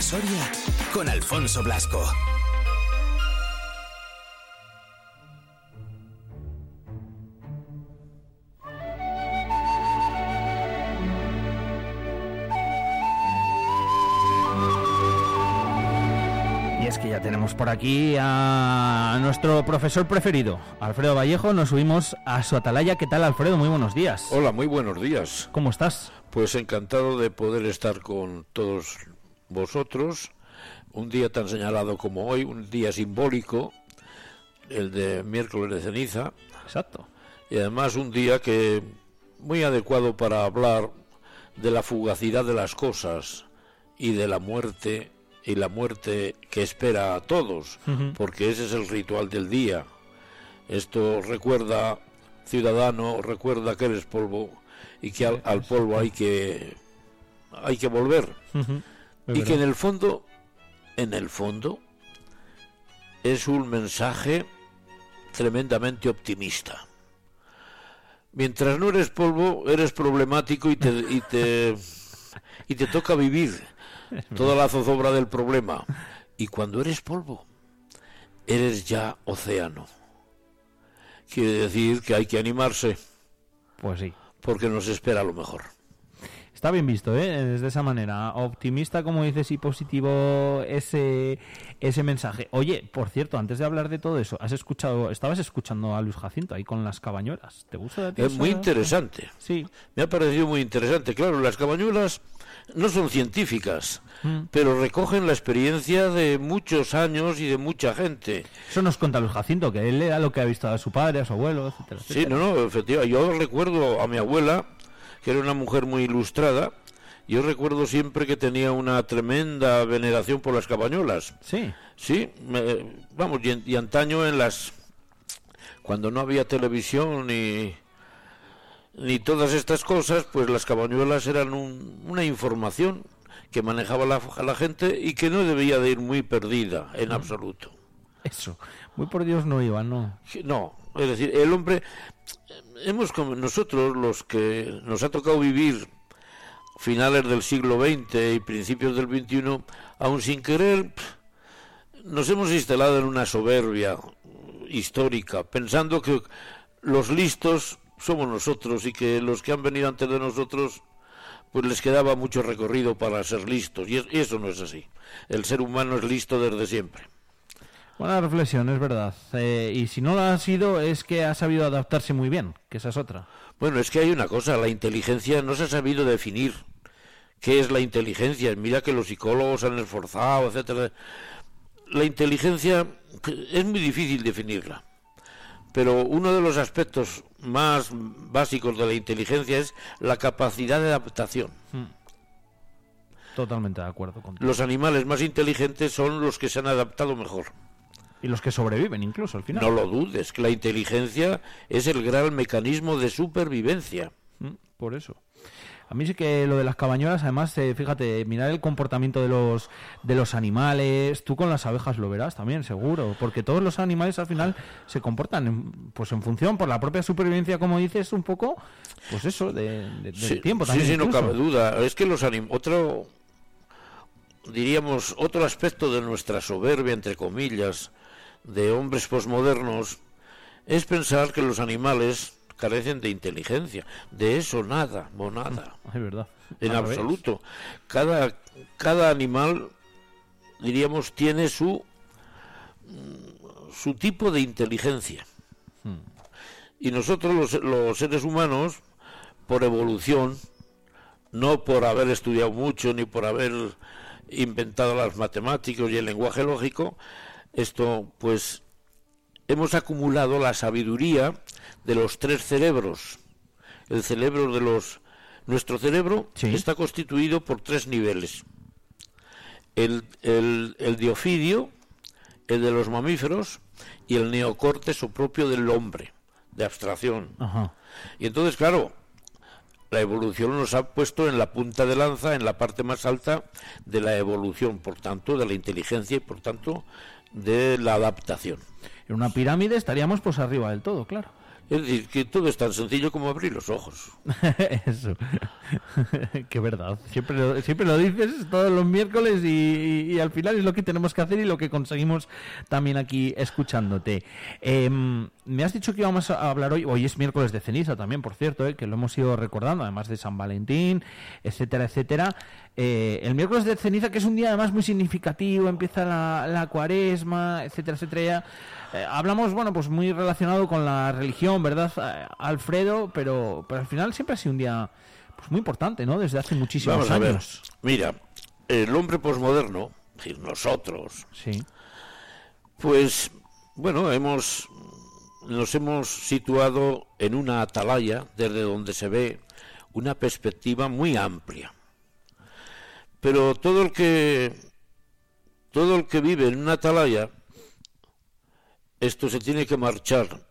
Soria con Alfonso Blasco. Y es que ya tenemos por aquí a nuestro profesor preferido, Alfredo Vallejo. Nos subimos a su atalaya. ¿Qué tal, Alfredo? Muy buenos días. Hola, muy buenos días. ¿Cómo estás? Pues encantado de poder estar con todos vosotros. Un día tan señalado como hoy, un día simbólico, el de miércoles de ceniza. Exacto. Y además un día que muy adecuado para hablar de la fugacidad de las cosas y de la muerte y la muerte que espera a todos, porque ese es el ritual del día. Esto recuerda, ciudadano, recuerda que eres polvo y que al, al polvo hay que hay que volver. Y que en el fondo, en el fondo, es un mensaje tremendamente optimista. Mientras no eres polvo, eres problemático y te, y te, y te toca vivir toda la zozobra del problema. Y cuando eres polvo, eres ya océano. Quiere decir que hay que animarse. Pues sí. Porque nos espera lo mejor. Está bien visto, ¿eh? Desde esa manera. Optimista, como dices, y positivo ese, ese mensaje. Oye, por cierto, antes de hablar de todo eso, has escuchado, estabas escuchando a Luis Jacinto ahí con las cabañuelas. ¿Te gusta? Es muy interesante. Sí. Me ha parecido muy interesante. Claro, las cabañuelas no son científicas, mm. pero recogen la experiencia de muchos años y de mucha gente. Eso nos cuenta Luis Jacinto, que él era lo que ha visto a su padre, a su abuelo, etcétera. Sí, no, no, efectivamente. Yo recuerdo a mi abuela que era una mujer muy ilustrada. Yo recuerdo siempre que tenía una tremenda veneración por las cabañuelas. Sí. Sí, vamos, y, antaño en las... Cuando no había televisión ni, ni todas estas cosas, pues las cabañuelas eran una información que manejaba la, la gente y que no debía de ir muy perdida en absoluto. Eso, muy por Dios no iba, ¿no? No, es decir, el hombre, hemos nosotros los que nos ha tocado vivir finales del siglo XX y principios del XXI, aun sin querer, nos hemos instalado en una soberbia histórica, pensando que los listos somos nosotros y que los que han venido antes de nosotros pues les quedaba mucho recorrido para ser listos y eso no es así. El ser humano es listo desde siempre. Buena reflexión, es verdad. Eh, y si no lo ha sido, es que ha sabido adaptarse muy bien, que esa es otra. Bueno, es que hay una cosa, la inteligencia no se ha sabido definir. ¿Qué es la inteligencia? Mira que los psicólogos han esforzado, etcétera. La inteligencia es muy difícil definirla. Pero uno de los aspectos más básicos de la inteligencia es la capacidad de adaptación. Hmm. Totalmente de acuerdo contigo. Los animales más inteligentes son los que se han adaptado mejor. Y los que sobreviven incluso al final. No lo dudes, que la inteligencia es el gran mecanismo de supervivencia. Mm, por eso. A mí sí que lo de las cabañuelas, además, eh, fíjate, mirar el comportamiento de los de los animales, tú con las abejas lo verás también, seguro, porque todos los animales al final se comportan en, pues en función por la propia supervivencia, como dices, un poco, pues eso, de, del tiempo también. Sí, sí, no cabe duda. Es que los animales, otro, diríamos, otro aspecto de nuestra soberbia, entre comillas, de hombres posmodernos es pensar que los animales carecen de inteligencia. De eso nada, monada. Es verdad. En absoluto. Cada, cada animal, diríamos, tiene su, su tipo de inteligencia. Hmm. Y nosotros, los, los seres humanos, por evolución, no por haber estudiado mucho ni por haber inventado las matemáticas y el lenguaje lógico, esto, pues, hemos acumulado la sabiduría de los tres cerebros. El cerebro de los... Nuestro cerebro está constituido por tres niveles. El, el, el diofidio, el de los mamíferos y el neocórtex o propio del hombre, de abstracción. Y entonces, claro, la evolución nos ha puesto en la punta de lanza, en la parte más alta de la evolución, por tanto, de la inteligencia y por tanto de la adaptación. En una pirámide estaríamos pues arriba del todo, claro. Es decir, que todo es tan sencillo como abrir los ojos. Eso. Qué verdad. Siempre lo, siempre lo dices todos los miércoles y, y, al final es lo que tenemos que hacer y lo que conseguimos también aquí escuchándote. Eh, me has dicho que íbamos a hablar hoy, hoy es miércoles de ceniza también, por cierto, eh, que lo hemos ido recordando, además de San Valentín, etcétera, etcétera. Eh, el miércoles de ceniza, que es un día además muy significativo, empieza la, la cuaresma, etcétera, etcétera. Eh, hablamos, bueno, pues muy relacionado con la religión, ¿verdad, Alfredo? Pero, pero al final siempre ha sido un día pues muy importante, ¿no? Desde hace muchísimos Vamos a años. ver. Mira, el hombre posmoderno, es decir, nosotros, Sí, pues, bueno, hemos nos hemos situado en una atalaya desde donde se ve una perspectiva muy amplia. Pero todo el que todo el que vive en una atalaya esto se tiene que marchar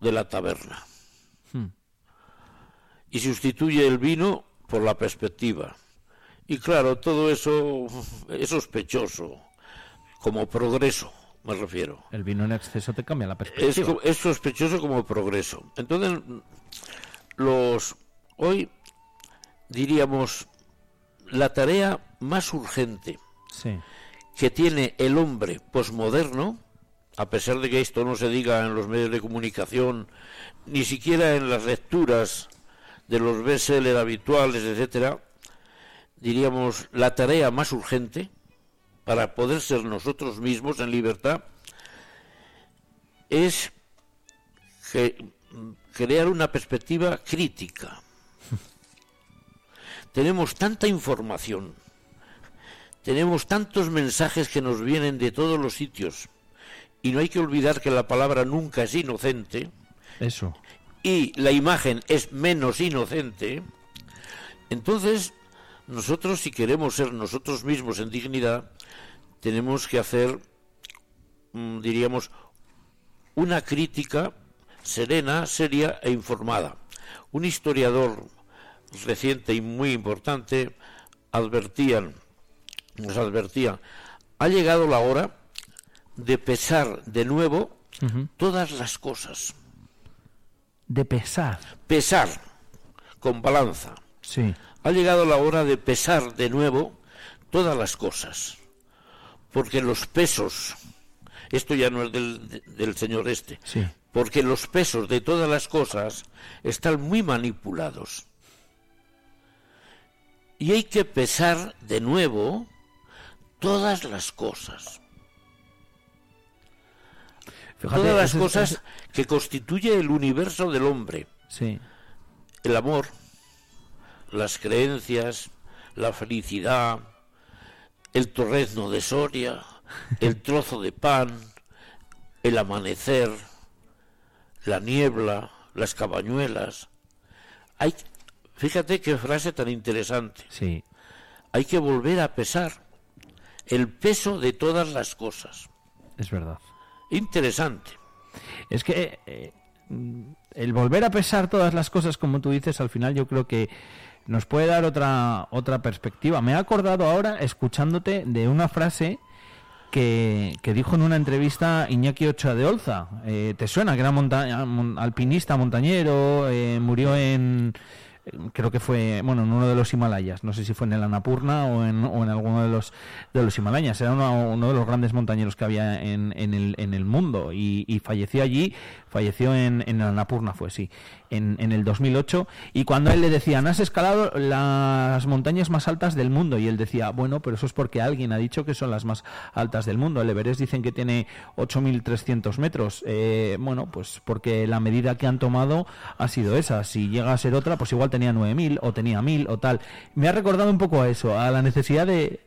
de la taberna. Hmm. Y sustituye el vino por la perspectiva. Y claro, todo eso es sospechoso, como progreso, me refiero. el vino en exceso te cambia la perspectiva. es sospechoso como progreso. Entonces, los hoy diríamos la tarea más urgente Sí, que tiene el hombre posmoderno, a pesar de que esto no se diga en los medios de comunicación, ni siquiera en las lecturas de los bestsellers habituales, etcétera, diríamos la tarea más urgente para poder ser nosotros mismos en libertad es crear una perspectiva crítica. Tenemos tanta información, tenemos tantos mensajes que nos vienen de todos los sitios y no hay que olvidar que la palabra nunca es inocente eso. y la imagen es menos inocente, entonces nosotros si queremos ser nosotros mismos en dignidad, tenemos que hacer, mm, diríamos, una crítica serena, seria e informada. Un historiador reciente y muy importante advertían, nos advertía, ha llegado la hora de pesar de nuevo todas las cosas. De pesar. Pesar con balanza. Sí, Ha llegado la hora de pesar de nuevo todas las cosas. Porque los pesos, esto ya no es del, de- del señor este, sí. porque los pesos de todas las cosas están muy manipulados. Y hay que pesar de nuevo todas las cosas. Fíjate, todas las cosas que constituye el universo del hombre. Sí, el amor, las creencias, la felicidad, el torrezno de Soria, el trozo de pan, el amanecer, la niebla, las cabañuelas. Hay, fíjate qué frase tan interesante. sí. Hay que volver a pesar el peso de todas las cosas. Es verdad. Interesante. Es que eh, el volver a pesar todas las cosas, como tú dices, al final yo creo que nos puede dar otra otra perspectiva. Me he acordado ahora, escuchándote, de una frase que, que dijo en una entrevista Iñaki Ochoa de Olza. Eh, ¿Te suena? Que era monta- mon- alpinista, montañero, eh, murió en... Creo que fue, bueno, en uno de los Himalayas. No sé si fue en el Annapurna o en, o en alguno de los de los Himalayas. Era uno, uno de los grandes montañeros que había en, en, el, en el mundo y, falleció allí. Falleció en, en el Annapurna, fue sí, en, en el 2008. Y cuando él le decían, has escalado las montañas más altas del mundo, y él decía, bueno, pero eso es porque alguien ha dicho que son las más altas del mundo. El Everest dicen que tiene 8.300 metros. Eh, bueno, pues porque la medida que han tomado ha sido esa. Si llega a ser otra, pues igual tenía 9.000 o tenía 1.000 o tal. Me ha recordado un poco a eso, a la necesidad de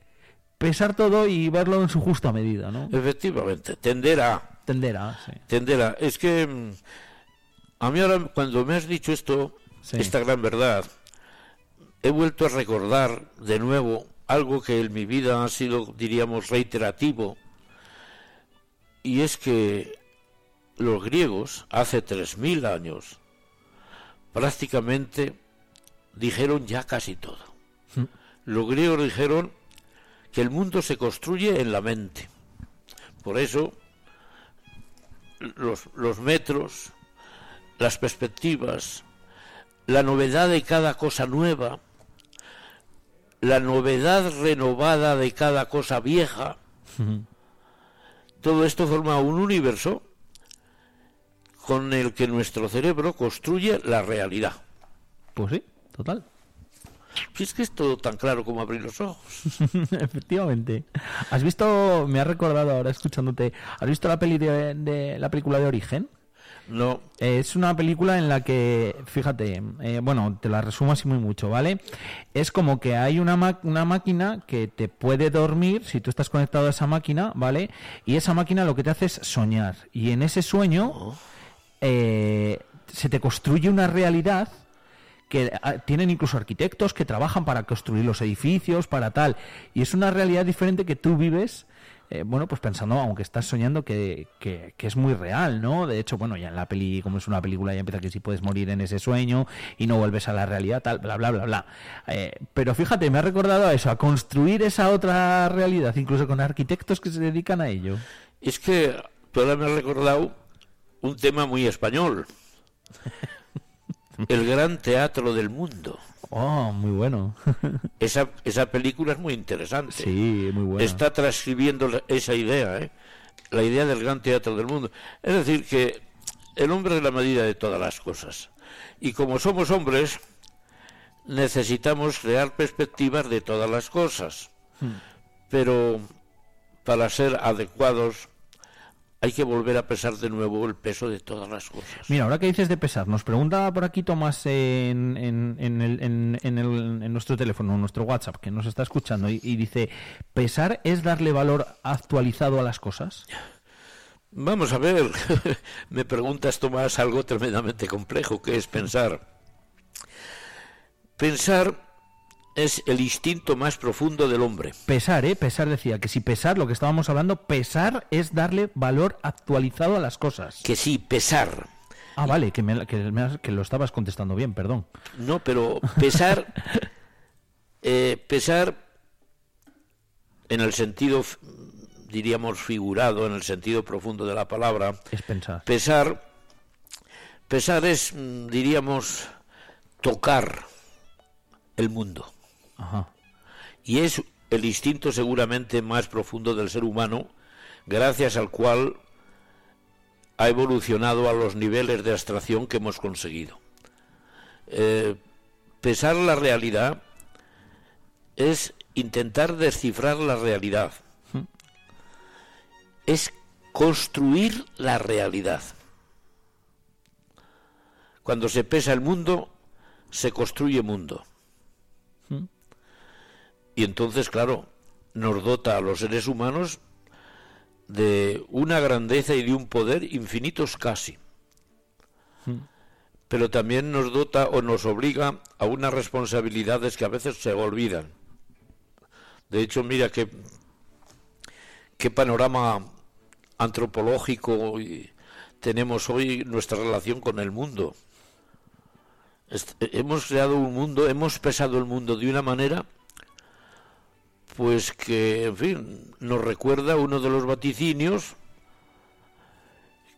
pesar todo y verlo en su justa medida, ¿no? Efectivamente, tender a Tender a, sí. Tendera, es que mm, a mí ahora cuando me has dicho esto, Sí. esta gran verdad, he vuelto a recordar de nuevo algo que en mi vida ha sido, diríamos, reiterativo, y es que los griegos hace 3.000 años prácticamente dijeron ya casi todo. Mm. Los griegos dijeron que el mundo se construye en la mente. Por eso los, los metros, las perspectivas, la novedad de cada cosa nueva, la novedad renovada de cada cosa vieja, todo esto forma un universo con el que nuestro cerebro construye la realidad. Pues sí, total. Si es que es todo tan claro como abrir los ojos. Efectivamente. ¿Has visto, me ha recordado ahora escuchándote, ¿has visto la peli de, de la película de Origen? No, Eh, Es una película en la que, fíjate, eh, bueno, te la resumo así muy mucho, ¿vale? Es como que hay una, ma- una máquina que te puede dormir si tú estás conectado a esa máquina, ¿vale? Y esa máquina lo que te hace es soñar. Y en ese sueño eh, se te construye una realidad que ah, tienen incluso arquitectos que trabajan para construir los edificios, para tal. Y es una realidad diferente que tú vives, eh, bueno, pues pensando, aunque estás soñando, que, que, que es muy real, ¿no? De hecho, bueno, ya en la peli, como es una película, ya empieza que si puedes morir en ese sueño y no vuelves a la realidad, tal, bla, bla, bla, bla. Eh, pero fíjate, me ha recordado a eso, a construir esa otra realidad, incluso con arquitectos que se dedican a ello. es que tú ahora me has recordado un tema muy español. El gran teatro del mundo. Oh, muy bueno. Esa, esa película es muy interesante. sí, muy bueno. Está transcribiendo esa idea, ¿eh? la idea del gran teatro del mundo. Es decir, que el hombre es la medida de todas las cosas. Y como somos hombres, necesitamos crear perspectivas de todas las cosas. Pero para ser adecuados hay que volver a pesar de nuevo el peso de todas las cosas. Mira, ahora que dices de pesar, nos pregunta por aquí Tomás en, en, en el- en- en el- en nuestro teléfono, en nuestro WhatsApp, que nos está escuchando, y, y dice, ¿pesar es darle valor actualizado a las cosas? Vamos a ver, me preguntas Tomás algo tremendamente complejo, que es pensar. Pensar es el instinto más profundo del hombre. Pesar, ¿eh? Pesar decía que si pesar, lo que estábamos hablando, pesar es darle valor actualizado a las cosas. Que sí, pesar. Ah, vale, que, me, que, me has- que lo estabas contestando bien, perdón. No, pero pesar, eh, pesar en el sentido, diríamos, figurado, en el sentido profundo de la palabra, Es pensar. pesar, pesar es, mm, diríamos, tocar el mundo. Ajá. Y es el instinto seguramente más profundo del ser humano, gracias al cual ha evolucionado a los niveles de abstracción que hemos conseguido. Eh, pesar la realidad es intentar descifrar la realidad. Es construir la realidad. Cuando se pesa el mundo, se construye mundo. Y entonces, claro, nos dota a los seres humanos de una grandeza y de un poder infinitos casi. Pero también nos dota o nos obliga a unas responsabilidades que a veces se olvidan. De hecho, mira qué, qué panorama antropológico tenemos hoy nuestra relación con el mundo. Est- hemos creado un mundo, hemos pesado el mundo de una manera pues que, en fin, nos recuerda uno de los vaticinios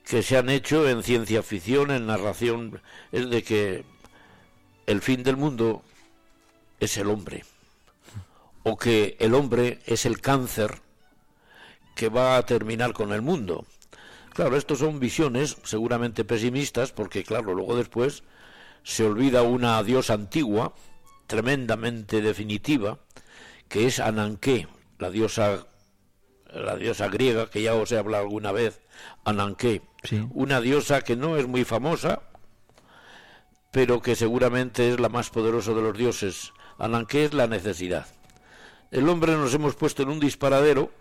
que se han hecho en ciencia ficción, en narración, es de que el fin del mundo es el hombre, o que el hombre es el cáncer que va a terminar con el mundo. Claro, estos son visiones seguramente pesimistas, porque claro, luego después se olvida una diosa antigua, tremendamente definitiva, que es Ananké, la diosa la diosa griega que ya os he hablado alguna vez, Ananké, Sí. una diosa que no es muy famosa, pero que seguramente es la más poderosa de los dioses. Ananké es la necesidad. El hombre nos hemos puesto en un disparadero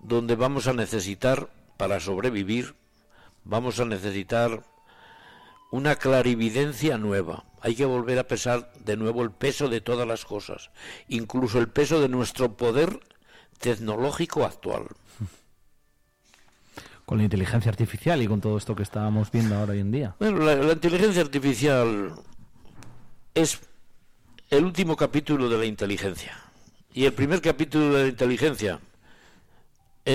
donde vamos a necesitar, para sobrevivir, vamos a necesitar una clarividencia nueva. Hay que volver a pesar de nuevo el peso de todas las cosas, incluso el peso de nuestro poder tecnológico actual. Con la inteligencia artificial y con todo esto que estábamos viendo ahora hoy en día. Bueno, la, la inteligencia artificial es el último capítulo de la inteligencia. Y el primer capítulo de la inteligencia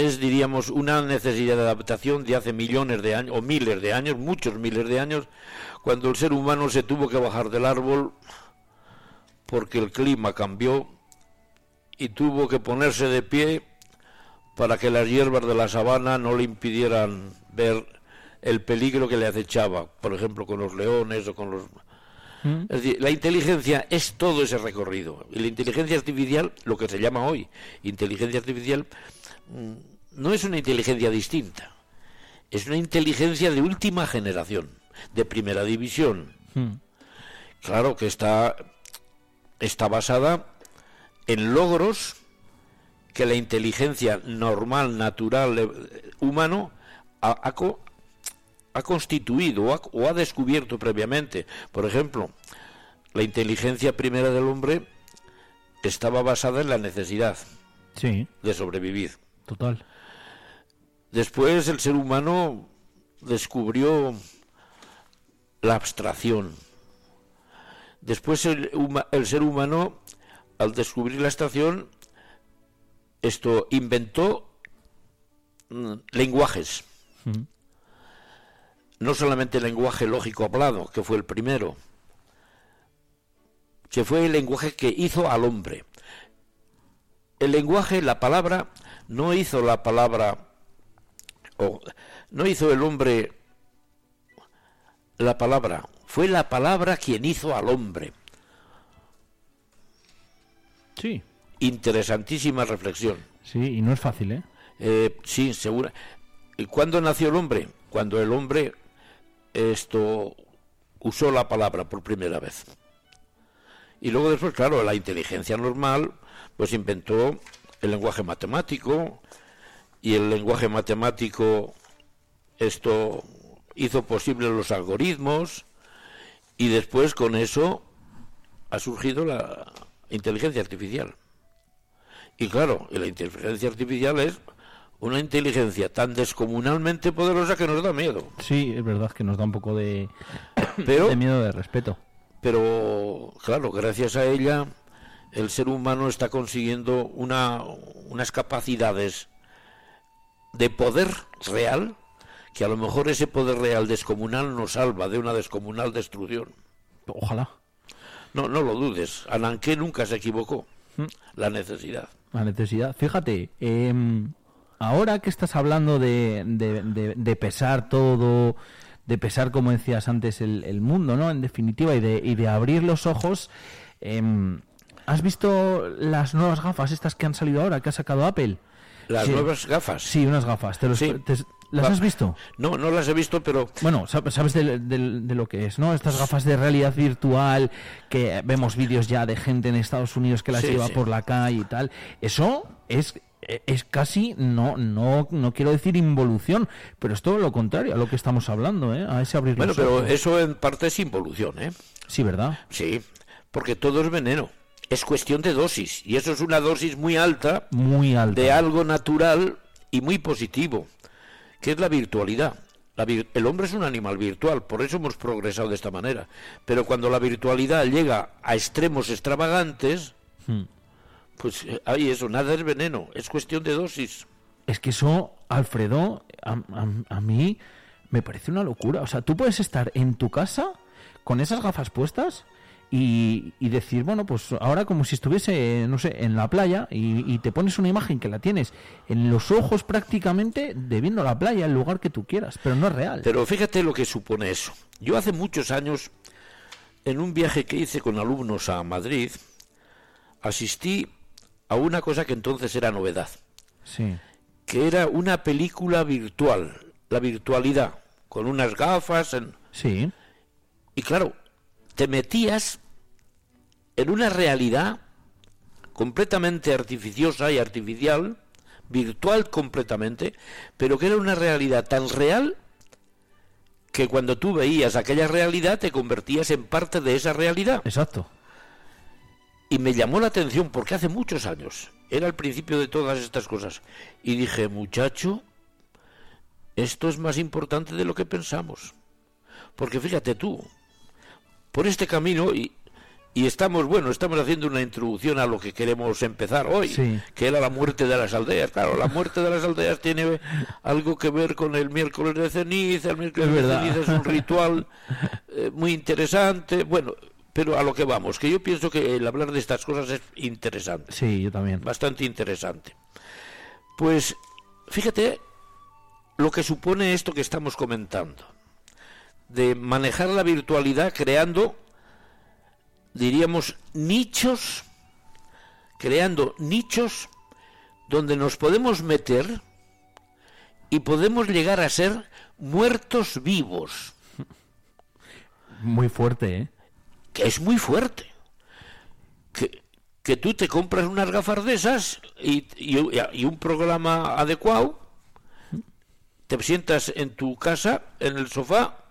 es, diríamos, una necesidad de adaptación de hace millones de años, o miles de años, muchos miles de años, cuando el ser humano se tuvo que bajar del árbol porque el clima cambió y tuvo que ponerse de pie para que las hierbas de la sabana no le impidieran ver el peligro que le acechaba, por ejemplo, con los leones o con los... ¿Mm? Es decir, la inteligencia es todo ese recorrido. Y la inteligencia artificial, lo que se llama hoy inteligencia artificial, no es una inteligencia distinta. Es una inteligencia de última generación, de primera división. ¿Mm? Claro que está, está basada en logros que la inteligencia normal, natural, eh, humano ha, constituido o ha, descubierto previamente. Por ejemplo, la inteligencia primera del hombre estaba basada en la necesidad de sobrevivir. Total. Después el ser humano descubrió la abstracción. Después el, el ser humano, al descubrir la abstracción, esto inventó mm, lenguajes. Mm. No solamente el lenguaje lógico hablado, que fue el primero, que fue el lenguaje que hizo al hombre. El lenguaje, la palabra, no hizo la palabra, o no hizo el hombre la palabra, fue la palabra quien hizo al hombre. Sí. Interesantísima reflexión. Sí, y no es fácil, ¿eh? eh sí, segura. ¿Y cuándo nació el hombre? Cuando el hombre esto usó la palabra por primera vez. Y luego después, claro, la inteligencia normal, pues inventó el lenguaje matemático y el lenguaje matemático esto hizo posible los algoritmos y después con eso ha surgido la inteligencia artificial. Y claro, la inteligencia artificial es una inteligencia tan descomunalmente poderosa que nos da miedo. Sí, es verdad que nos da un poco de, de miedo de respeto. Pero claro, gracias a ella el ser humano está consiguiendo una, unas capacidades de poder real que a lo mejor ese poder real descomunal nos salva de una descomunal destrucción. Ojalá. No, no lo dudes. Ananqué nunca se equivocó. Mm. La necesidad. La necesidad. Fíjate, em, ahora que estás hablando de, de, pesar todo, de pesar, como decías antes, el, mundo, ¿no? En definitiva, y de, y de abrir los ojos, em, ¿has visto las nuevas gafas estas que han salido ahora, que ha sacado Apple? ¿Las nuevas gafas? Sí, unas gafas. ¿Te, ¿Las has visto? No, no las he visto, pero... Bueno, sabes de, lo que es, ¿no? Estas gafas de realidad virtual, que vemos vídeos ya de gente en Estados Unidos que las lleva por la calle y tal. Eso es es casi no no no quiero decir involución pero es todo lo contrario a lo que estamos hablando ¿eh? a ese abrir bueno pero eso en parte es involución eh sí verdad sí porque todo es veneno es cuestión de dosis y eso es una dosis muy alta muy alta de algo natural y muy positivo que es la virtualidad. el hombre es un animal virtual, por eso hemos progresado de esta manera. Pero cuando la virtualidad llega a extremos extravagantes, hmm. pues eh, ahí eso, nada es veneno, es cuestión de dosis. Es que eso, Alfredo, a mí me parece una locura. O sea, tú puedes estar en tu casa con esas gafas puestas y, decir, bueno, pues ahora como si estuviese, no sé, en la playa y, te pones una imagen que la tienes en los ojos prácticamente de viendo la playa, el lugar que tú quieras, pero no es real. Pero fíjate lo que supone eso. Yo hace muchos años, en un viaje que hice con alumnos a Madrid, asistí a una cosa que entonces era novedad. Sí. Que era una película virtual, la virtualidad, con unas gafas. En... Sí. Y claro, te metías en una realidad completamente artificiosa y artificial, virtual completamente, pero que era una realidad tan real que cuando tú veías aquella realidad te convertías en parte de esa realidad. Exacto. Y me llamó la atención porque hace muchos años, era el principio de todas estas cosas, y dije, muchacho, esto es más importante de lo que pensamos. Porque fíjate tú, por este camino y, y estamos, bueno, estamos haciendo una introducción a lo que queremos empezar hoy, Sí. que era la muerte de las aldeas. Claro, la muerte de las aldeas tiene algo que ver con el miércoles de ceniza. El miércoles Es de verdad. ceniza es un ritual eh, muy interesante. Bueno, pero a lo que vamos, que yo pienso que el hablar de estas cosas es interesante, Sí, yo también. bastante interesante. Pues fíjate lo que supone esto que estamos comentando, de manejar la virtualidad creando, diríamos, nichos, creando nichos donde nos podemos meter y podemos llegar a ser muertos vivos, Muy fuerte, ¿eh? que es muy fuerte. Que, que tú te compras unas gafas de esas y, y- y un programa adecuado, te sientas en tu casa, en el sofá,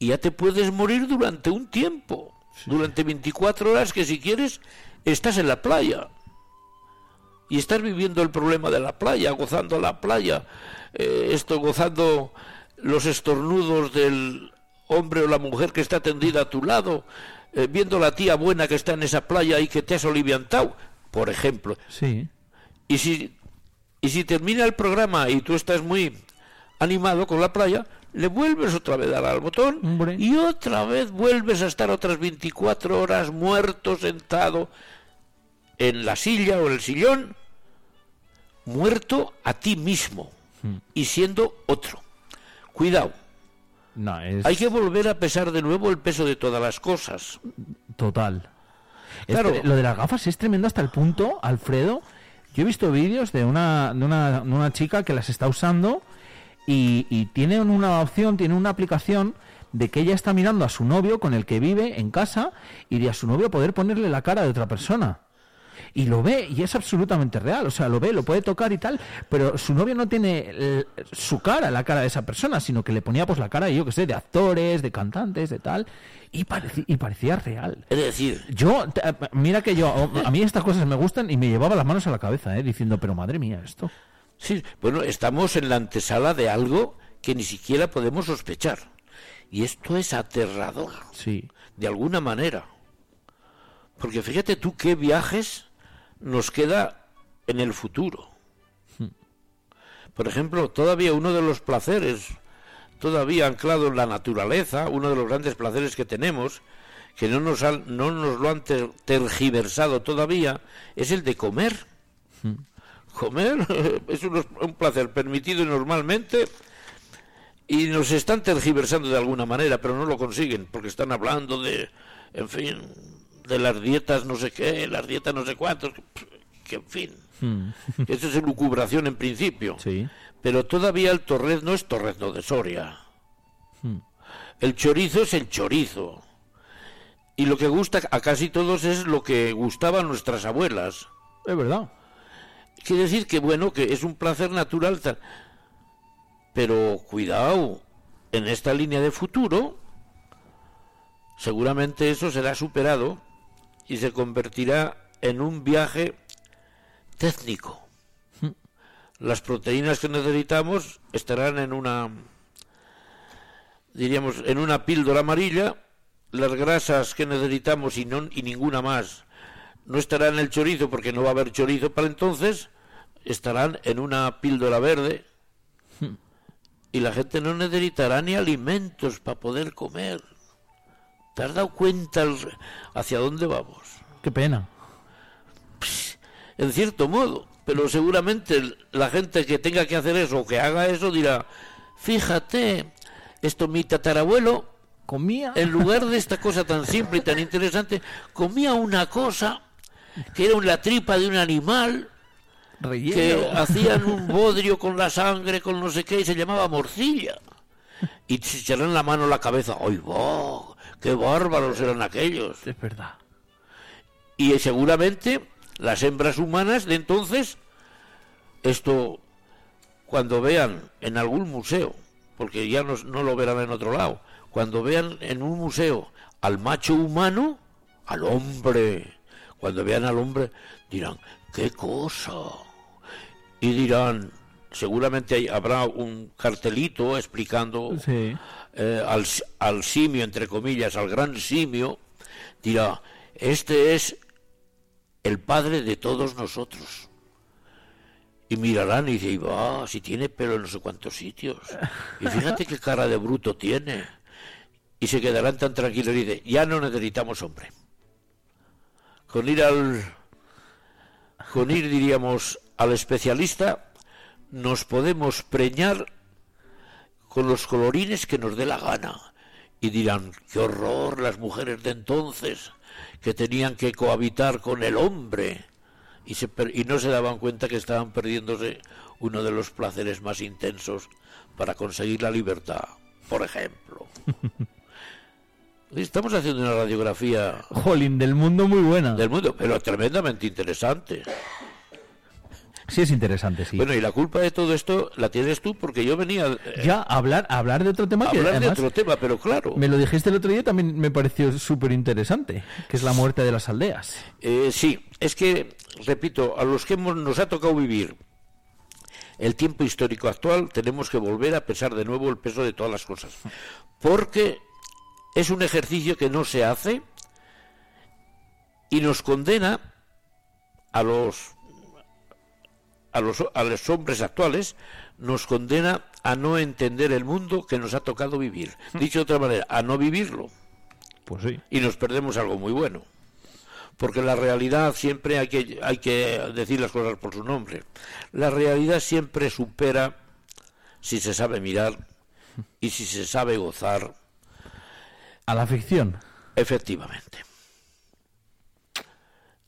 y ya te puedes morir durante un tiempo, durante 24 horas que si quieres estás en la playa. Y estás viviendo el problema de la playa, gozando la playa, eh, esto gozando los estornudos del hombre o la mujer que está tendida a tu lado, eh, viendo la tía buena que está en esa playa y que te has oliviantado, por ejemplo. Sí. Y si, y si termina el programa y tú estás muy animado con la playa, le vuelves otra vez a dar al botón Hombre. y otra vez vuelves a estar otras 24 horas muerto, sentado en la silla o en el sillón, muerto a ti mismo y siendo otro. Cuidado, No, es hay que volver a pesar de nuevo el peso de todas las cosas. total. Claro. lo de las gafas es tremendo hasta el punto, Alfredo. Yo he visto vídeos de una, de una, de una chica que las está usando y, y tiene una opción, tiene una aplicación de que ella está mirando a su novio con el que vive en casa y de a su novio poder ponerle la cara de otra persona. Y lo ve y es absolutamente real, o sea, lo ve, lo puede tocar y tal, pero su novio no tiene eh, su cara, la cara de esa persona, sino que le ponía pues la cara, yo que sé, de actores, de cantantes, de tal, y, parecía real. Es decir, Yo, te- mira que yo, a mí estas cosas me gustan y me llevaba las manos a la cabeza, ¿eh? diciendo, pero madre mía, esto. Sí, bueno, estamos en la antesala de algo que ni siquiera podemos sospechar. Y esto es aterrador, Sí, de alguna manera. Porque fíjate tú qué viajes nos queda en el futuro. Por ejemplo, todavía uno de los placeres, todavía anclado en la naturaleza, uno de los grandes placeres que tenemos, que no nos, han- no nos lo han ter- tergiversado todavía, es el de comer. Comer es un, un placer permitido normalmente y nos están tergiversando de alguna manera, pero no lo consiguen, porque están hablando de, en fin, de las dietas no sé qué, las dietas no sé cuántos, que en fin, eso es elucubración en principio. sí. Pero todavía el torrezno es torrezno de Soria. El chorizo es el chorizo. Y lo que gusta a casi todos es lo que gustaban nuestras abuelas. Es verdad. Quiere decir que, bueno, que es un placer natural. ta- Pero cuidado, en esta línea de futuro, seguramente eso será superado y se convertirá en un viaje técnico. Las proteínas que necesitamos estarán en una, diríamos, en una píldora amarilla. Las grasas que necesitamos y, no, y ninguna más no estarán en el chorizo porque no va a haber chorizo para entonces. Estarán en una píldora verde. Y la gente no necesitará ni alimentos para poder comer. ¿Te has dado cuenta el- hacia dónde vamos? Qué pena. en cierto modo, pero seguramente la gente que tenga que hacer eso o que haga eso dirá, fíjate, esto mi tatarabuelo, Comía. en lugar de esta cosa tan simple y tan interesante, comía una cosa que era la tripa de un animal que hacían un bodrio con la sangre, con no sé qué, y se llamaba morcilla. Y se echaron la mano a la cabeza, ¡ay, va! ¡Qué bárbaros eran aquellos! Es verdad. Y eh, seguramente las hembras humanas de entonces, esto, cuando vean en algún museo, porque ya no, no lo verán en otro lado, cuando vean en un museo al macho humano, al hombre, cuando vean al hombre, dirán, ¡qué cosa! Y dirán, seguramente hay- habrá un cartelito explicando Sí. eh, al, simio, entre comillas, al gran simio, dirá, este es el padre de todos nosotros. Y mirarán y dicen, va, si tiene pelo en no sé cuántos sitios. Y fíjate qué cara de bruto tiene. Y se quedarán tan tranquilos y dicen, ya no necesitamos hombre. Con ir al, con ir diríamos al especialista, nos podemos preñar con los colorines que nos dé la gana. Y dirán, qué horror las mujeres de entonces, que tenían que cohabitar con el hombre. Y, se, y no se daban cuenta que estaban perdiéndose uno de los placeres más intensos para conseguir la libertad, por ejemplo. Estamos haciendo una radiografía. Jolín, del mundo muy buena. Del mundo, pero tremendamente interesante. Sí, es interesante, sí. Bueno, y la culpa de todo esto la tienes tú porque yo venía... Eh, ya, a hablar, hablar de otro tema. hablar de otro tema, pero claro. Me lo dijiste el otro día también me pareció súper interesante, que es la muerte de las aldeas. Eh, sí, es que, repito, a los que hemos, nos ha tocado vivir el tiempo histórico actual, tenemos que volver a pesar de nuevo el peso de todas las cosas. Porque es un ejercicio que no se hace y nos condena a los a los, a los hombres actuales nos condena a no entender el mundo que nos ha tocado vivir. Dicho de otra manera, a no vivirlo. Pues sí. Y nos perdemos algo muy bueno. Porque la realidad siempre hay que, hay que decir las cosas por su nombre. La realidad siempre supera si se sabe mirar y si se sabe gozar. A la ficción. Efectivamente.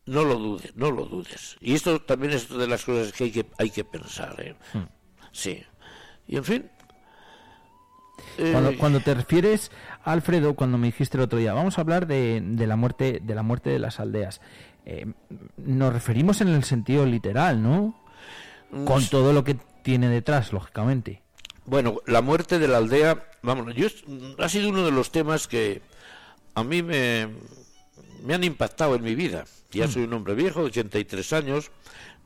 No lo dudes, no lo dudes. Y esto también es de las cosas que hay que, hay que pensar. ¿eh? Hmm. Sí. Y en fin. Eh, cuando, te refieres, Alfredo, cuando me dijiste el otro día, vamos a hablar de, de la muerte de la muerte de las aldeas. Eh, nos referimos en el sentido literal, ¿no? Con todo lo que tiene detrás, lógicamente. Bueno, la muerte de la aldea, vamos, yo ha sido uno de los temas que a mí me, me han impactado en mi vida. Ya soy un hombre viejo, 83 años,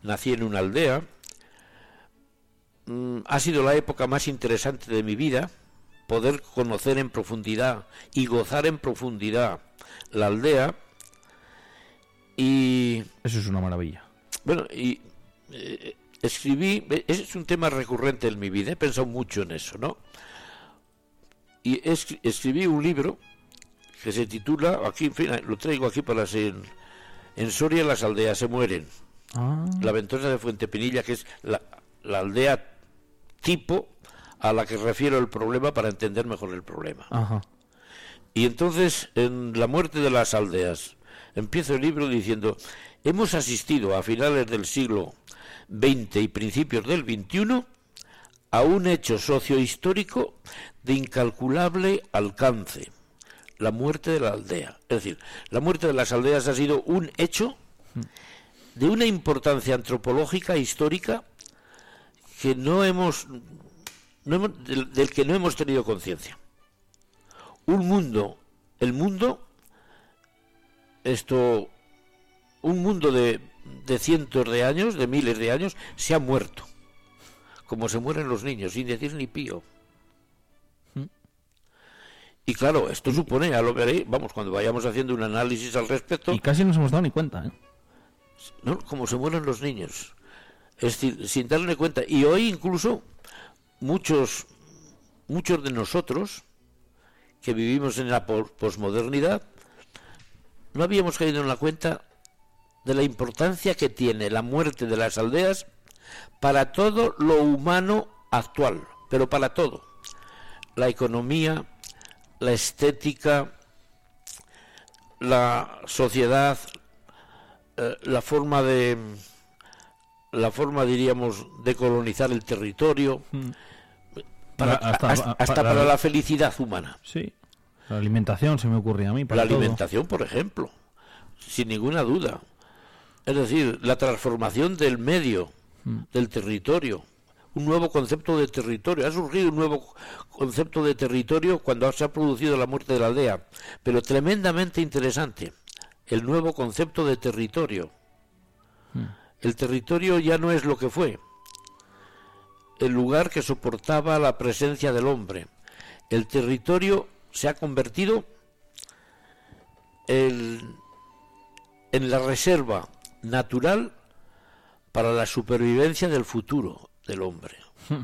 nací en una aldea. Mm, ha sido la época más interesante de mi vida, poder conocer en profundidad y gozar en profundidad la aldea. Y. Eso es una maravilla. Bueno, y eh, escribí. Ese es un tema recurrente en mi vida, he pensado mucho en eso, ¿no? Y escribí un libro que se titula, aquí, en fin, lo traigo aquí para ser en Soria las aldeas se mueren. Ah. La ventosa de Fuente Pinilla, que es la, aldea tipo a la que refiero el problema para entender mejor el problema. Y entonces, en la muerte de las aldeas, empiezo el libro diciendo, hemos asistido a finales del siglo XX y principios del XXI a un hecho sociohistórico de incalculable alcance la muerte de la aldea. Es decir, la muerte de las aldeas ha sido un hecho de una importancia antropológica, histórica, que no hemos, del, que no hemos tenido conciencia. Un mundo, el mundo, esto, un mundo de, de cientos de años, de miles de años, se ha muerto, como se mueren los niños, sin decir ni pío. Y claro, esto supone, ya lo veréis, vamos, cuando vayamos haciendo un análisis al respecto. Y casi no nos hemos dado ni cuenta, ¿eh? ¿no? Como se mueren los niños. Es decir, sin darle cuenta. Y hoy incluso muchos, muchos de nosotros que vivimos en la posmodernidad, no habíamos caído en la cuenta de la importancia que tiene la muerte de las aldeas para todo lo humano actual, pero para todo. La economía, la estética, la sociedad, eh, la forma de la forma diríamos de colonizar el territorio mm. hasta, para, la felicidad humana. Sí. La alimentación se me ocurre a mí. la alimentación, por ejemplo, sin ninguna duda. Es decir, la transformación del medio, mm. del territorio un nuevo concepto de territorio. Ha surgido un nuevo concepto de territorio cuando se ha producido la muerte de la aldea, pero tremendamente interesante. El nuevo concepto de territorio. Hmm. El territorio ya no es lo que fue. El lugar que soportaba la presencia del hombre. El territorio se ha convertido en la reserva natural para la supervivencia del futuro del hombre.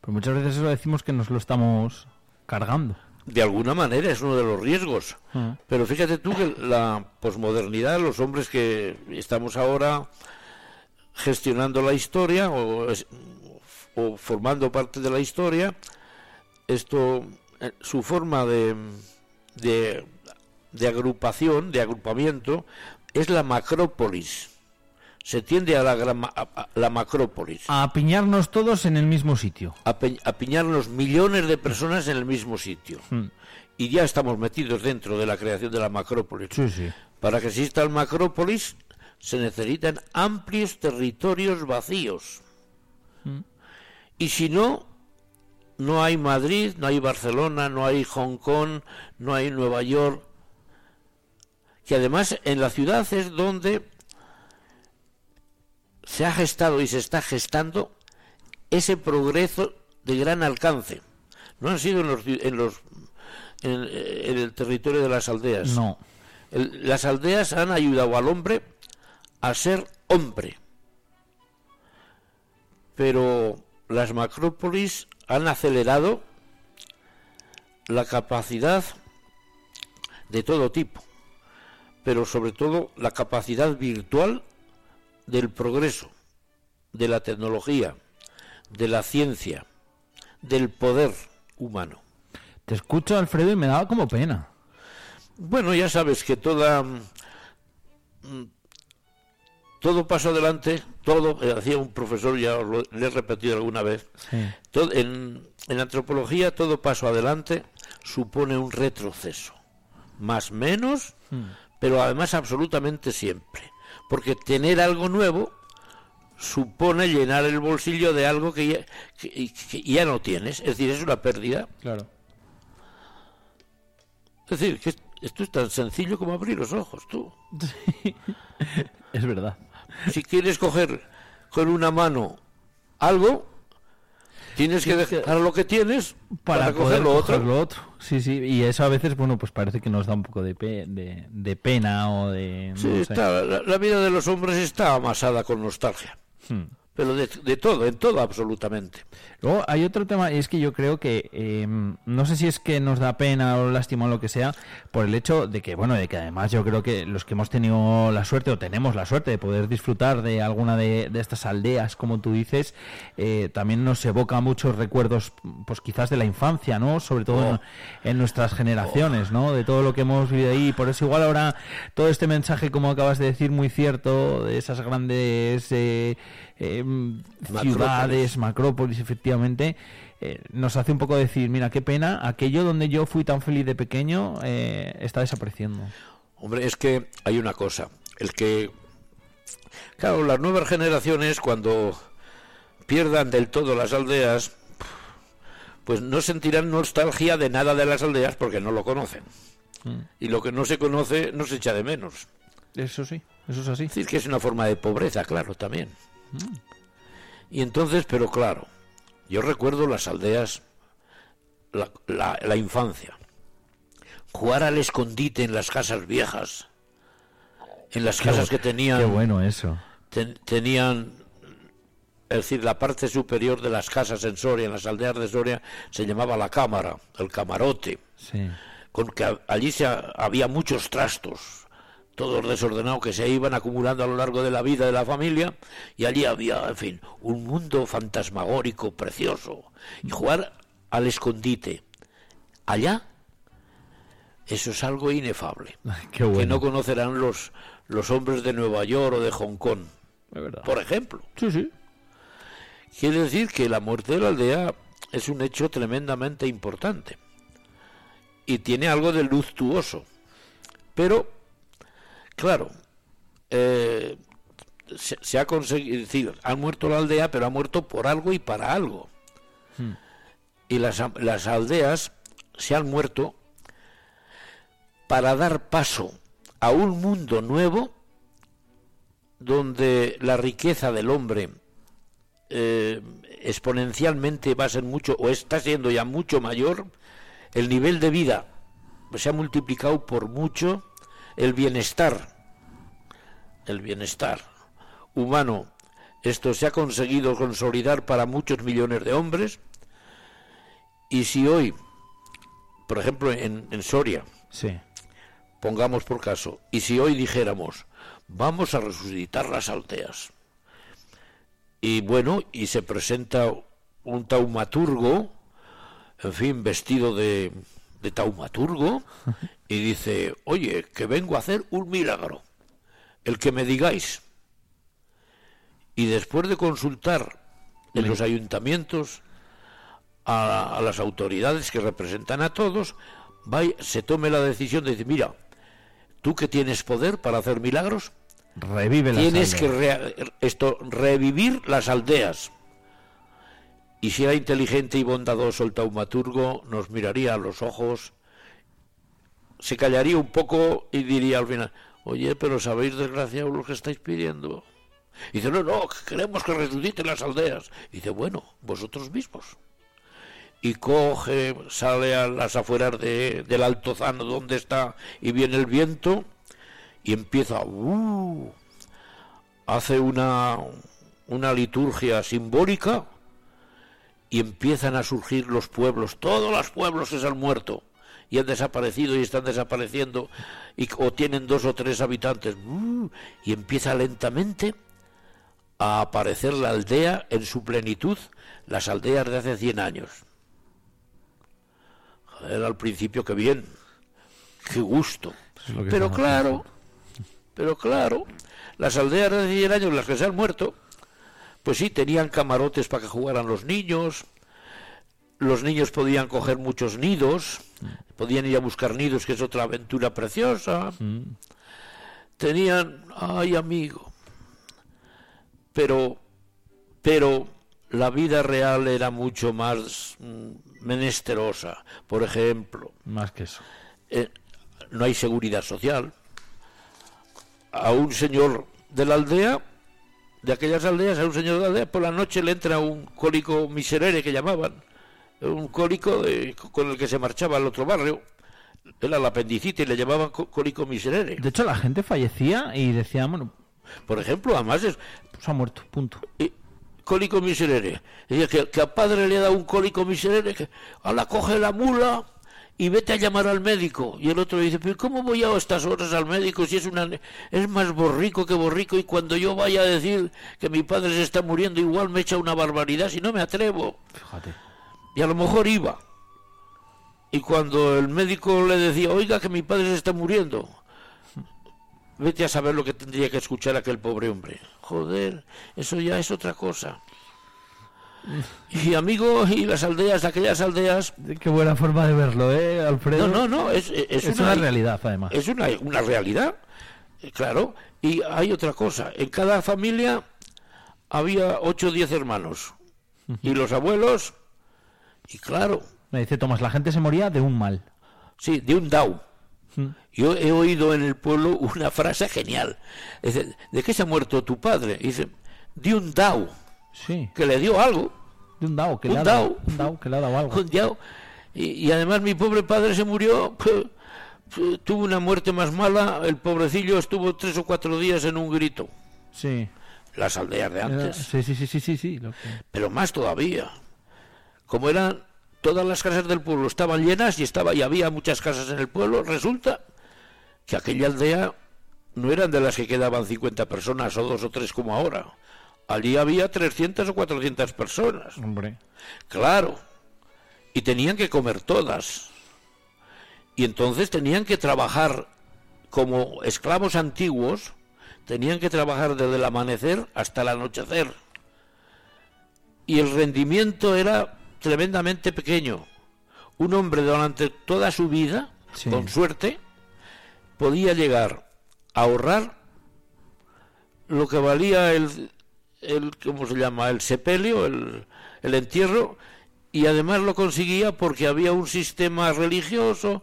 Pues muchas veces eso decimos que nos lo estamos cargando. De alguna manera es uno de los riesgos. Ah. Pero fíjate tú que la posmodernidad, los hombres que estamos ahora gestionando la historia o, es- o formando parte de la historia, esto, eh, su forma de, de, de agrupación, de agrupamiento, es la macrópolis. Se tiende a la, a- la macrópolis. A apiñarnos todos en el mismo sitio. a pe- a piñarnos millones de personas en el mismo sitio. Mm. Y ya estamos metidos dentro de la creación de la macrópolis. Sí, sí. Para que exista el macrópolis se necesitan amplios territorios vacíos. Y si no, no hay Madrid, no hay Barcelona, no hay Hong Kong, no hay Nueva York. Que además en la ciudad es donde se ha gestado y se está gestando ese progreso de gran alcance. No han sido en los, en los en, en el territorio de las aldeas. No. El- las aldeas han ayudado al hombre a ser hombre. Pero las macrópolis han acelerado la capacidad de todo tipo, pero sobre todo la capacidad virtual del progreso, de la tecnología, de la ciencia, del poder humano. Te escucho, Alfredo, y me daba como pena. Bueno, ya sabes que toda mm, todo paso adelante, todo, eh, decía un profesor, ya os lo le he repetido alguna vez, Sí. todo- en, en antropología todo paso adelante supone un retroceso, más menos, pero además absolutamente siempre, porque tener algo nuevo supone llenar el bolsillo de algo que ya, que- que ya no tienes, es decir, es una pérdida. Claro. Es decir, que esto es tan sencillo como abrir los ojos, tú. Es verdad. si quieres coger con una mano algo, tienes que dejar lo que tienes para, Para, coger lo otro. lo otro. Sí, sí. Y eso a veces, bueno, pues parece que nos da un poco de, pe- de, de pena o de... Sí, no sé. está, la, la vida de los hombres está amasada con nostalgia. Hmm. Pero de, de todo, en todo absolutamente. Luego hay otro tema, y es que yo creo que eh, no sé si es que nos da pena o lástima o lo que sea, por el hecho de que, bueno, de que además yo creo que los que hemos tenido la suerte o tenemos la suerte de poder disfrutar de alguna de, de estas aldeas, como tú dices, eh, también nos evoca muchos recuerdos, pues quizás de la infancia, ¿no? Sobre todo en, en nuestras generaciones, ¿no? De todo lo que hemos vivido ahí. Por eso igual ahora todo este mensaje, como acabas de decir, muy cierto, de esas grandes eh, eh, ciudades, macrópolis, efectivamente, eh, nos hace un poco decir, mira, qué pena, aquello donde yo fui tan feliz de pequeño eh, está desapareciendo. Hombre, es que hay una cosa. El que. Claro, las nuevas generaciones, cuando pierdan del todo las aldeas, pues no sentirán nostalgia de nada de las aldeas porque no lo conocen. Y lo que no se conoce no se echa de menos. Eso sí, eso es así. Es decir, que es una forma de pobreza, claro, también. Y entonces, pero claro, yo recuerdo las aldeas, la, la- la infancia, jugar al escondite en las casas viejas, en las casas que tenían, Qué bueno eso. ten- tenían, es decir, la parte superior de las casas en Soria, en las aldeas de Soria, se llamaba la cámara, el camarote Sí. con que allí se ha- había muchos trastos, todos desordenados que se iban acumulando a lo largo de la vida de la familia, y allí había, en fin, un mundo fantasmagórico, precioso, y jugar al escondite. Allá, eso es algo inefable, Qué que no conocerán los, los hombres de Nueva York o de Hong Kong, verdad. por ejemplo. Sí, sí. Quiere decir que la muerte de la aldea es un hecho tremendamente importante y tiene algo de luctuoso. Pero, claro, eh, se, se ha conseguido, es decir, han muerto la aldea, pero ha muerto por algo y para algo. Y las, las aldeas se han muerto para dar paso a un mundo nuevo donde la riqueza del hombre eh, exponencialmente va a ser mucho, o está siendo ya mucho mayor, el nivel de vida se ha multiplicado por mucho el bienestar, el bienestar humano. Esto se ha conseguido consolidar para muchos millones de hombres. Y si hoy, por ejemplo, en, en Soria, Sí. pongamos por caso, y si hoy dijéramos, vamos a resucitar las aldeas, y bueno, y se presenta un taumaturgo, en fin, vestido de, de taumaturgo, y dice, oye, que vengo a hacer un milagro, el que me digáis. Y después de consultar en los ayuntamientos a, a las autoridades que representan a todos, se tome la decisión de decir, mira, tú que tienes poder para hacer milagros, Revive tienes que rea- esto revivir las aldeas. Y si era inteligente y bondadoso el taumaturgo, nos miraría a los ojos, se callaría un poco y diría al final, oye, pero sabéis desgraciados lo que estáis pidiendo. Y dice, no, no, que queremos que resuciten las aldeas. Y dice, bueno, vosotros mismos. Y coge, sale a las afueras de, del altozano donde está y viene el viento y empieza, uh, hace una, una liturgia simbólica y empiezan a surgir los pueblos, todos los pueblos que se han muerto y han desaparecido y están desapareciendo y, o tienen dos o tres habitantes uh, y empieza lentamente a aparecer la aldea en su plenitud, las aldeas de hace 100 años. Joder, al principio que bien, qué gusto. Pero claro, pero claro, las aldeas de 100 años, las que se han muerto, pues sí, tenían camarotes para que jugaran los niños, los niños podían coger muchos nidos, podían ir a buscar nidos, que es otra aventura preciosa. Tenían, ay amigo, pero, pero la vida real era mucho más mm, menesterosa. Por ejemplo, Más que eso. eh, no hay seguridad social. A un señor de la aldea, de aquellas aldeas, a un señor de aldea, por la noche le entra un cólico miserere que llamaban, un cólico de- con el que se marchaba al otro barrio. Era la apendicitis, le llamaban có- cólico miserere. De hecho, la gente fallecía y decía, bueno, Por ejemplo, además es pues ha muerto, punto. eh, cólico miserere. Decía que, que al padre le da un cólico miserere, que la coge la mula y vete a llamar al médico. Y el otro dice, pero ¿cómo voy a estas horas al médico si es una es más borrico que borrico y cuando yo vaya a decir que mi padre se está muriendo igual me echa una barbaridad si no me atrevo? Fíjate. Y a lo mejor iba. Y cuando el médico le decía, oiga, que mi padre se está muriendo, vete a saber lo que tendría que escuchar aquel pobre hombre. Joder, eso ya es otra cosa. Y amigo, y las aldeas, aquellas aldeas... Qué buena forma de verlo, ¿eh, Alfredo? No, no, no, es, es, Es una realidad, además. Es una, una realidad, eh, claro. Y hay otra cosa, en cada familia había ocho o diez hermanos. Y los abuelos, y claro, Me dice Tomás, la gente se moría de un mal. Sí, de un DAO. Mm. Yo he oído en el pueblo una frase genial. Dice, ¿de qué se ha muerto tu padre? Dice, de un DAO, Sí, que le dio algo. de un dao, que Un le ha dado, dao. un dao, que le ha dado algo. Un DAO. Y, y además mi pobre padre se murió, pues, pues, tuvo una muerte más mala, el pobrecillo estuvo tres o cuatro días en un grito. Sí. Las aldeas de Era- antes. Sí, sí, sí, sí, sí, sí. lo que- pero más todavía. Como eran todas las casas del pueblo estaban llenas y estaba y había muchas casas en el pueblo, resulta que aquella aldea no eran de las que quedaban 50 personas o dos o tres como ahora. Allí había 300 o 400 personas. Hombre. Claro. Y tenían que comer todas. Y entonces tenían que trabajar como esclavos antiguos, tenían que trabajar desde el amanecer hasta el anochecer. Y el rendimiento era tremendamente pequeño. Un hombre durante toda su vida, Sí. con suerte, podía llegar a ahorrar lo que valía el, el ¿cómo se llama? el sepelio, el, el entierro, y además lo conseguía porque había un sistema religioso,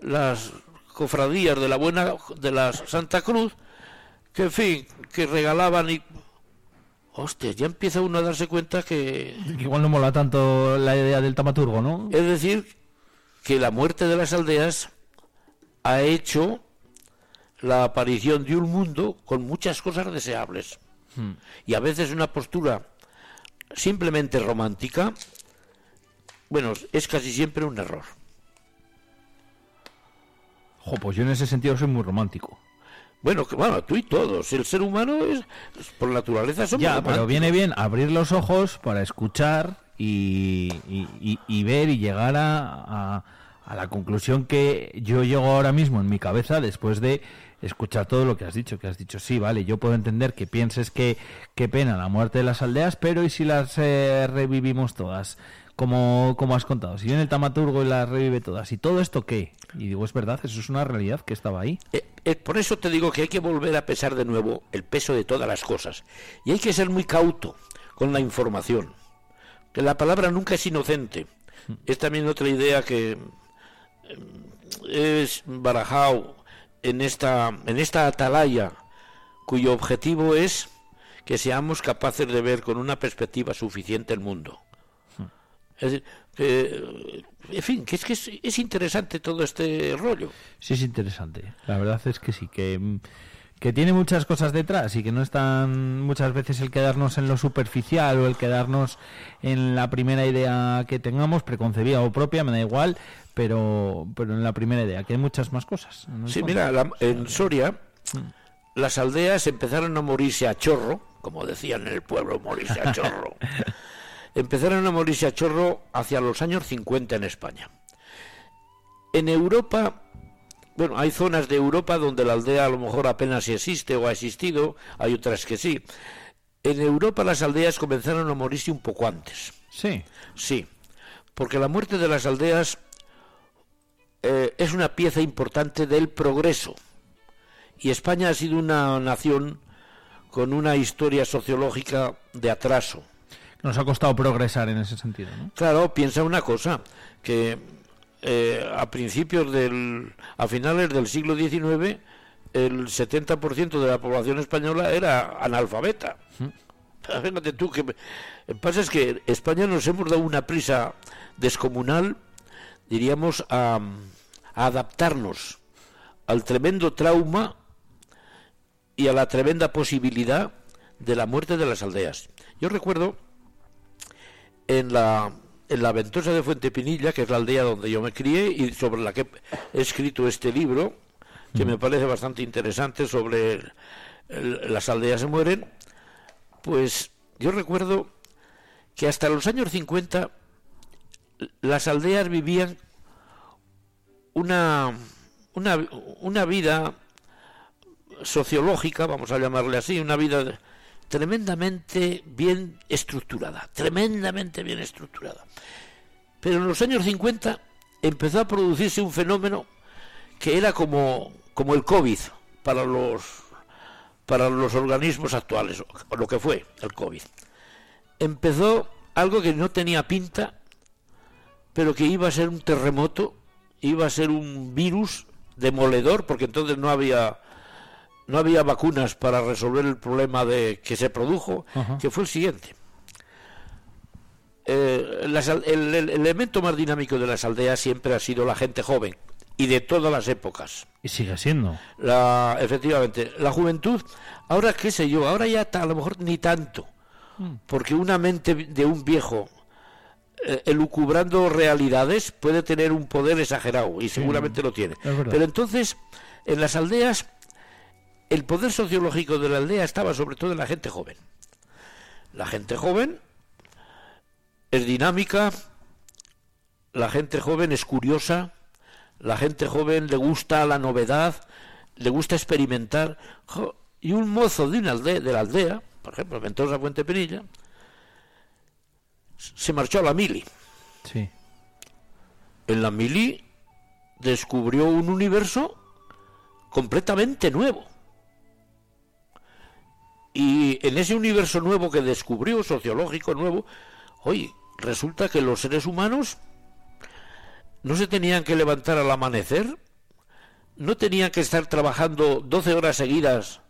las cofradías de la buena de la Santa Cruz, que en fin, que regalaban y hostia, ya empieza uno a darse cuenta que Que Igual no mola tanto la idea del tamaturgo, ¿no? es decir, que la muerte de las aldeas ha hecho la aparición de un mundo con muchas cosas deseables. Y a veces una postura simplemente romántica, bueno, es casi siempre un error. Jo, pues yo en ese sentido soy muy romántico. Bueno, que bueno, tú y todos. El ser humano es, por naturaleza somos Ya, pero viene bien abrir los ojos para escuchar y, y- y- y ver y llegar a, a- a la conclusión que yo llego ahora mismo en mi cabeza después de escuchar todo lo que has dicho. Que has dicho, sí, vale, yo puedo entender que pienses que qué pena la muerte de las aldeas, pero ¿y si las eh, revivimos todas? Como, como has contado, si viene el tamaturgo y las revive todas, ¿y todo esto qué? Y digo, es verdad, eso es una realidad que estaba ahí. Eh, eh, por eso te digo que hay que volver a pesar de nuevo el peso de todas las cosas. Y hay que ser muy cauto con la información. Que la palabra nunca es inocente. Es también otra idea que eh, es barajado en esta, en esta atalaya, cuyo objetivo es que seamos capaces de ver con una perspectiva suficiente el mundo. Es decir, que, en fin, que es que es, es interesante todo este rollo. Sí, es interesante. La verdad es que sí, que, que tiene muchas cosas detrás y que no es tan muchas veces el quedarnos en lo superficial o el quedarnos en la primera idea que tengamos, preconcebida o propia, me da igual, pero, pero en la primera idea, que hay muchas más cosas. Sí, mira, la- en Soria las aldeas empezaron a morirse a chorro, como decían en el pueblo, morirse a chorro. empezaron a morirse a chorro hacia los años 50 en España. En Europa, bueno, hay zonas de Europa donde la aldea a lo mejor apenas existe o ha existido, hay otras que sí. En Europa las aldeas comenzaron a morirse un poco antes. Sí, Sí, porque la muerte de las aldeas eh, es una pieza importante del progreso. Y España ha sido una nación con una historia sociológica de atraso. nos ha costado progresar en ese sentido, ¿no? Claro, piensa una cosa, que eh, a principios del, a finales del siglo XIX, el 70% de la población española era analfabeta. Fíjate tú que lo que pasa es que España nos hemos dado una prisa descomunal, diríamos, a, a adaptarnos al tremendo trauma y a la tremenda posibilidad de la muerte de las aldeas. Yo recuerdo en la, en la Ventosa de Fuente Pinilla, que es la aldea donde yo me crié y sobre la que he escrito este libro, que me parece bastante interesante sobre el- el- las aldeas se mueren, pues yo recuerdo que hasta los años 50 las aldeas vivían una, una, una vida sociológica, vamos a llamarle así, una vida tremendamente bien estructurada, tremendamente bien estructurada. Pero en los años 50 empezó a producirse un fenómeno que era como, como el COVID para los, para los organismos actuales, o lo que fue el COVID. Empezó algo que no tenía pinta, pero que iba a ser un terremoto, iba a ser un virus demoledor, porque entonces no había no había vacunas para resolver el problema de que se produjo, que fue el siguiente. Eh, las el, el elemento más dinámico de las aldeas siempre ha sido la gente joven y de todas las épocas. Y sigue siendo. La, efectivamente, la juventud, ahora qué sé yo, ahora ya ta- a lo mejor ni tanto, porque una mente de un viejo elucubrando realidades puede tener un poder exagerado y seguramente lo tiene. Pero entonces, en las aldeas, el poder sociológico de la aldea estaba sobre todo en la gente joven. La gente joven es dinámica, la gente joven es curiosa, la gente joven le gusta la novedad, le gusta experimentar. Y un mozo de una aldea, de la aldea, por ejemplo, Ventosa Fuente Penilla, se marchó a la mili. Sí. En la mili descubrió un universo completamente nuevo. Y en ese universo nuevo que descubrió, sociológico nuevo, oye, resulta que los seres humanos no se tenían que levantar al amanecer, no tenían que estar trabajando 12 horas seguidas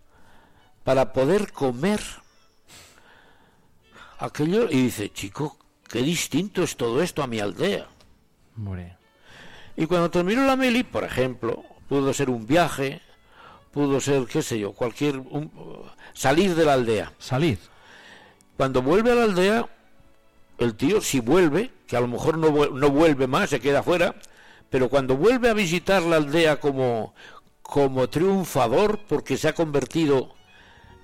para poder comer aquello. Y dice, chico, qué distinto es todo esto a mi aldea. Y cuando terminó la mili, por ejemplo, pudo ser un viaje, pudo ser, qué sé yo, cualquier... un- salir de la aldea. Salir. Cuando vuelve a la aldea, el tío, si vuelve, que a lo mejor no, no vuelve más, se queda fuera, pero cuando vuelve a visitar la aldea como, como triunfador, porque se ha convertido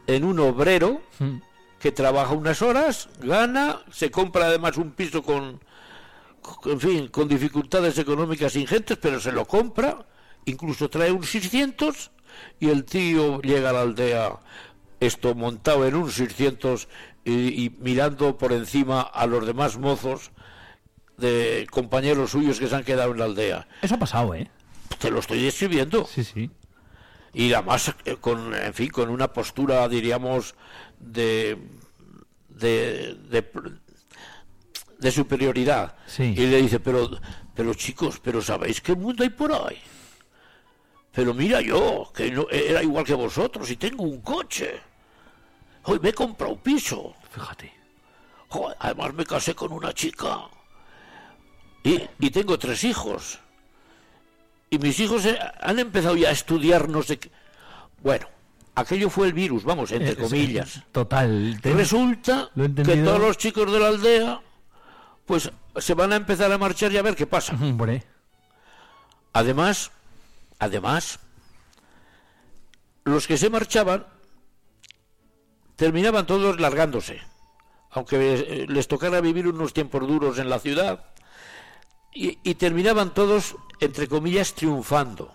en un obrero Mm. Que trabaja unas horas, gana, se compra además un piso con, en fin, con dificultades económicas ingentes, pero se lo compra, incluso trae un 600 y el tío llega a la aldea esto montado en un 600 y, y mirando por encima a los demás mozos de compañeros suyos que se han quedado en la aldea. Eso ha pasado, ¿eh? Te lo estoy describiendo. Sí, sí. Y además eh, con, en fin, con una postura, diríamos, de, de, de, de superioridad. Sí. Y le dice, pero, pero chicos, pero ¿sabéis qué mundo hay por ahí? Pero mira yo, que no, era igual que vosotros y tengo un coche. Hoy me he comprado un piso. Fíjate. Joder, además me casé con una chica. Y, y tengo tres hijos. Y mis hijos eh, han empezado ya a estudiar no sé qué. Bueno, aquello fue el virus, vamos, entre comillas. Total. Te- Resulta lo que todos los chicos de la aldea, pues se van a empezar a marchar y a ver qué pasa. Hombre. Además, además, los que se marchaban terminaban todos largándose, aunque eh, les tocara vivir unos tiempos duros en la ciudad, y, y terminaban todos, entre comillas, triunfando.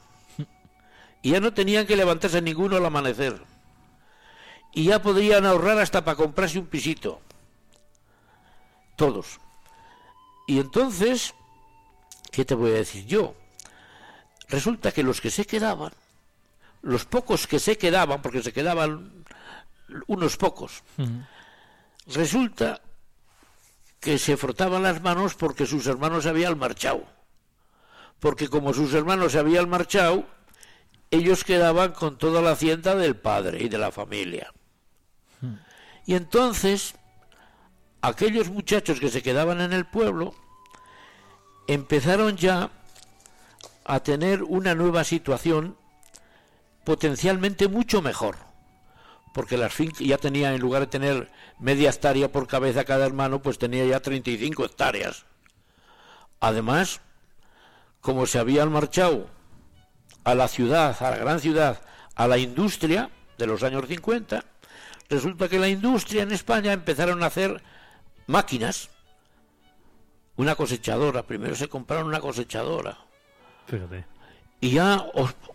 Y ya no tenían que levantarse ninguno al amanecer. Y ya podrían ahorrar hasta para comprarse un pisito. Todos. Y entonces, ¿qué te voy a decir yo? Resulta que los que se quedaban, los pocos que se quedaban, porque se quedaban unos pocos, resulta que se frotaban las manos porque sus hermanos habían marchado. Porque como sus hermanos se habían marchado, ellos quedaban con toda la hacienda del padre y de la familia. Y entonces, aquellos muchachos que se quedaban en el pueblo empezaron ya a tener una nueva situación potencialmente mucho mejor. Porque las fincas ya tenía, en lugar de tener media hectárea por cabeza cada hermano, pues tenía ya 35 hectáreas. Además, como se habían marchado a la ciudad, a la gran ciudad, a la industria de los años 50, resulta que la industria en España empezaron a hacer máquinas. Una cosechadora, primero se compraron una cosechadora. Fíjate. Y ya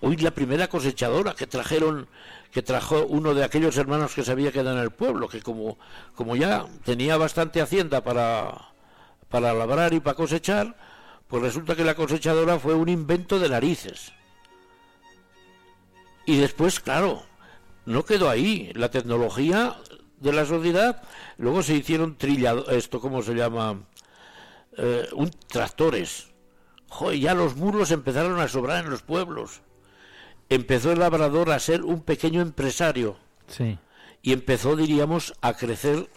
hoy la primera cosechadora que trajeron, que trajo uno de aquellos hermanos que se había quedado en el pueblo, que como, como ya tenía bastante hacienda para, para labrar y para cosechar, pues resulta que la cosechadora fue un invento de narices. Y después, claro, no quedó ahí. La tecnología de la sociedad, luego se hicieron trillado, esto, ¿cómo se llama? Eh, un tractores. Joder, ya los muros empezaron a sobrar en los pueblos. Empezó el labrador a ser un pequeño empresario Sí. y empezó, diríamos, a crecer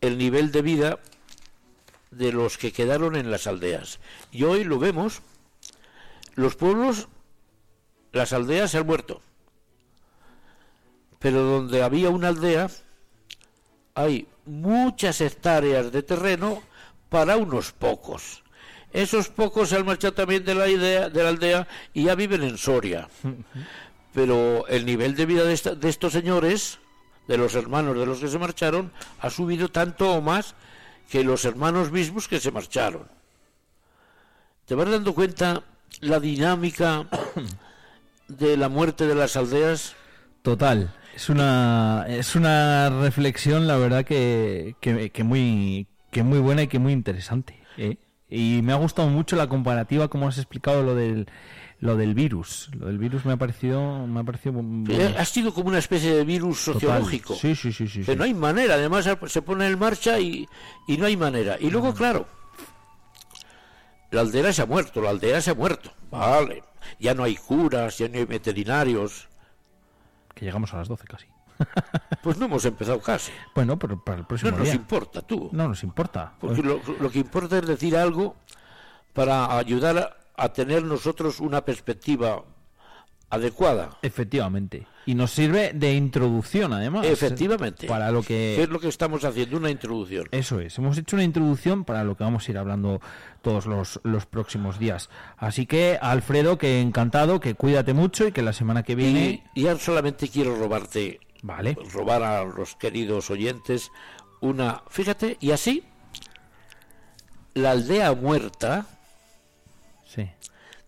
el nivel de vida de los que quedaron en las aldeas. Y hoy lo vemos, los pueblos, las aldeas se han muerto. Pero donde había una aldea, hay muchas hectáreas de terreno para unos pocos. Esos pocos se han marchado también de la, idea, de la aldea y ya viven en Soria. Pero el nivel de vida de, esta- de estos señores, de los hermanos de los que se marcharon, ha subido tanto o más que los hermanos mismos que se marcharon. ¿Te vas dando cuenta la dinámica de la muerte de las aldeas? Total. Es una, es una reflexión, la verdad, que, que, que muy, que muy buena y que muy interesante. ¿eh? Y me ha gustado mucho la comparativa, como has explicado lo del, lo del virus. Lo del virus me ha parecido, me ha parecido bueno, Eh, Ha sido como una especie de virus sociológico. Sí, sí, sí, sí. Que sí. no hay manera, además se pone en marcha y, y no hay manera. Y luego, claro, la aldea se ha muerto, la aldea se ha muerto. Vale, ya no hay curas, ya no hay veterinarios. Que llegamos a las 12 casi. Pues no hemos empezado casi. Bueno, pero para el No próximo nos día. importa, tú. No nos importa. Porque lo, lo que importa es decir algo para ayudar a, a tener nosotros una perspectiva adecuada. Efectivamente. Y nos sirve de introducción, además. Efectivamente. Para lo que... ¿Qué es lo que estamos haciendo? Una introducción. Eso es. Hemos hecho una introducción para lo que vamos a ir hablando todos los, los próximos días. Así que, Alfredo, que encantado, que cuídate mucho y que la semana que viene... Y ya solamente quiero robarte, Vale. robar a los queridos oyentes una... Fíjate, y así, la aldea muerta, Sí.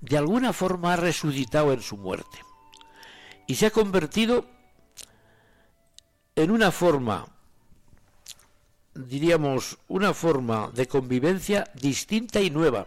De alguna forma ha resucitado en su muerte y se ha convertido en una forma, diríamos, una forma de convivencia distinta y nueva.